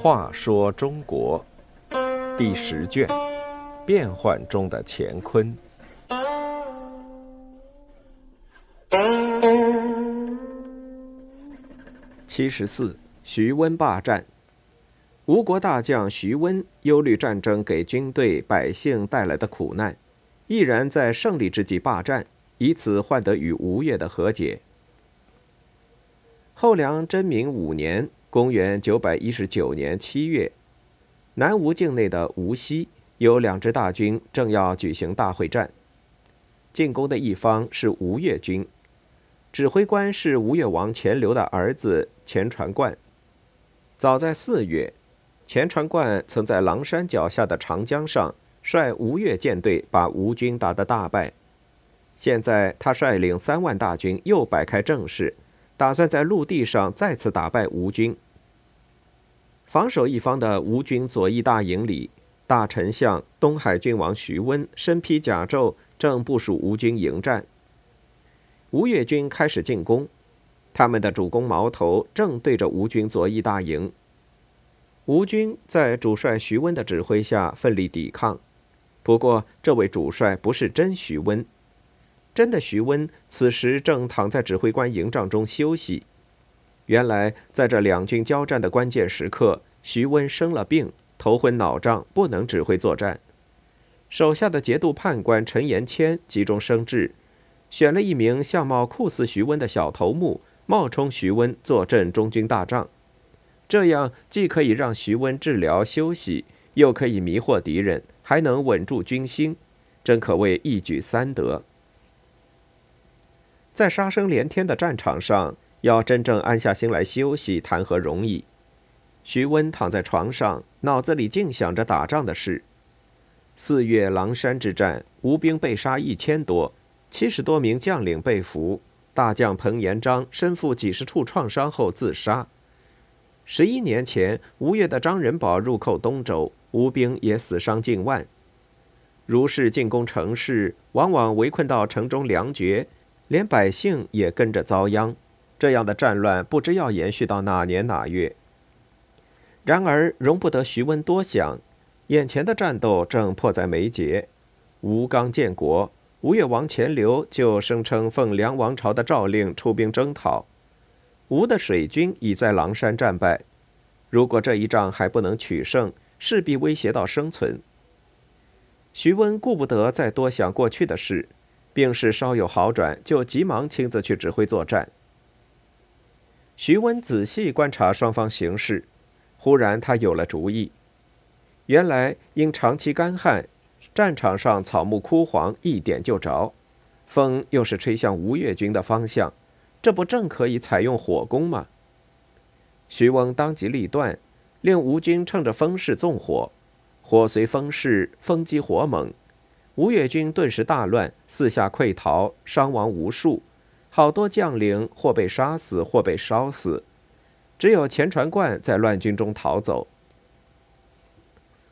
话说中国第十卷：变幻中的乾坤。七十四，徐温霸占。吴国大将徐温忧虑战争给军队百姓带来的苦难，毅然在胜利之际霸占，以此换得与吴越的和解。后梁真明五年。公元九百一十九年七月，南吴境内的无锡有两支大军正要举行大会战。进攻的一方是吴越军，指挥官是吴越王钱镠的儿子钱传冠。早在四月，钱传冠曾在狼山脚下的长江上率吴越舰队把吴军打得大败。现在他率领三万大军又摆开阵势。打算在陆地上再次打败吴军。防守一方的吴军左翼大营里，大丞相东海郡王徐温身披甲胄，正部署吴军迎战。吴越军开始进攻，他们的主攻矛头正对着吴军左翼大营。吴军在主帅徐温的指挥下奋力抵抗，不过这位主帅不是真徐温。真的，徐温此时正躺在指挥官营帐中休息。原来，在这两军交战的关键时刻，徐温生了病，头昏脑胀，不能指挥作战。手下的节度判官陈延谦急中生智，选了一名相貌酷似徐温的小头目，冒充徐温坐镇中军大帐。这样既可以让徐温治疗休息，又可以迷惑敌人，还能稳住军心，真可谓一举三得。在杀声连天的战场上，要真正安下心来休息，谈何容易？徐温躺在床上，脑子里尽想着打仗的事。四月狼山之战，吴兵被杀一千多，七十多名将领被俘，大将彭延章身负几十处创伤后自杀。十一年前，吴越的张仁宝入寇东周，吴兵也死伤近万。如是进攻城市，往往围困到城中粮绝。连百姓也跟着遭殃，这样的战乱不知要延续到哪年哪月。然而容不得徐温多想，眼前的战斗正迫在眉睫。吴刚建国，吴越王钱镠就声称奉梁王朝的诏令出兵征讨。吴的水军已在狼山战败，如果这一仗还不能取胜，势必威胁到生存。徐温顾不得再多想过去的事。病势稍有好转，就急忙亲自去指挥作战。徐温仔细观察双方形势，忽然他有了主意。原来因长期干旱，战场上草木枯黄，一点就着，风又是吹向吴越军的方向，这不正可以采用火攻吗？徐翁当机立断，令吴军趁着风势纵火，火随风势，风急火猛。吴越军顿时大乱，四下溃逃，伤亡无数，好多将领或被杀死，或被烧死，只有钱传贯在乱军中逃走。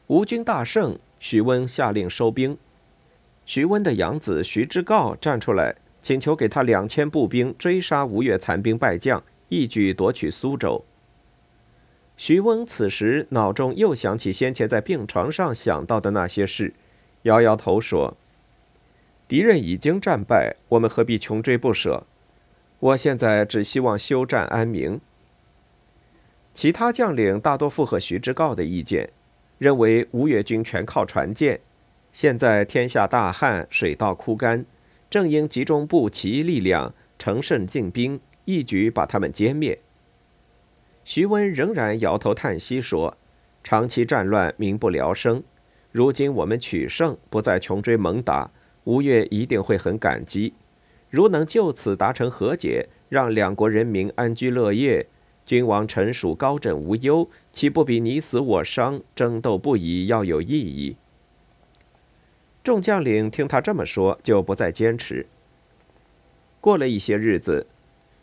吴军大胜，徐温下令收兵。徐温的养子徐之诰站出来，请求给他两千步兵追杀吴越残兵败将，一举夺取苏州。徐温此时脑中又想起先前在病床上想到的那些事。摇摇头说：“敌人已经战败，我们何必穷追不舍？我现在只希望休战安民。”其他将领大多附和徐之诰的意见，认为吴越军全靠船舰，现在天下大旱，水稻枯干，正应集中步骑力量，乘胜进兵，一举把他们歼灭。徐温仍然摇头叹息说：“长期战乱，民不聊生。”如今我们取胜，不再穷追猛打，吴越一定会很感激。如能就此达成和解，让两国人民安居乐业，君王臣属高枕无忧，岂不比你死我伤、争斗不已要有意义？众将领听他这么说，就不再坚持。过了一些日子，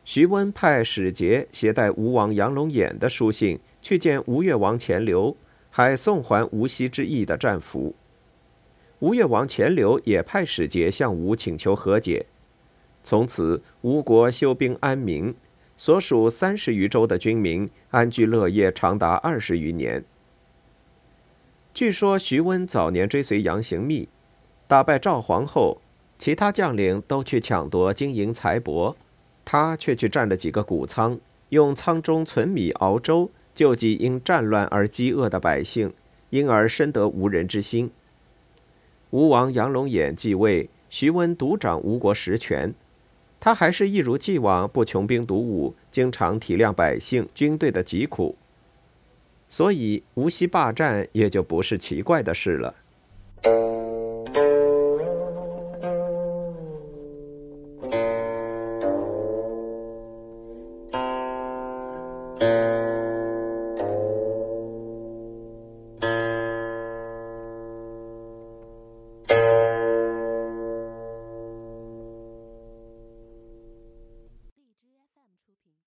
徐温派使节携带吴王杨龙眼的书信去见吴越王钱镠。还送还无锡之役的战俘，吴越王钱镠也派使节向吴请求和解。从此吴国休兵安民，所属三十余州的军民安居乐业长达二十余年。据说徐温早年追随杨行密，打败赵皇后，其他将领都去抢夺金银财帛，他却去占了几个谷仓，用仓中存米熬粥，救济因战乱而饥饿的百姓，因而深得吴人之心。吴王杨龙眼继位，徐温独掌吴国实权，他还是一如既往不穷兵黩武，经常体谅百姓、军队的疾苦。所以，无锡霸占也就不是奇怪的事了。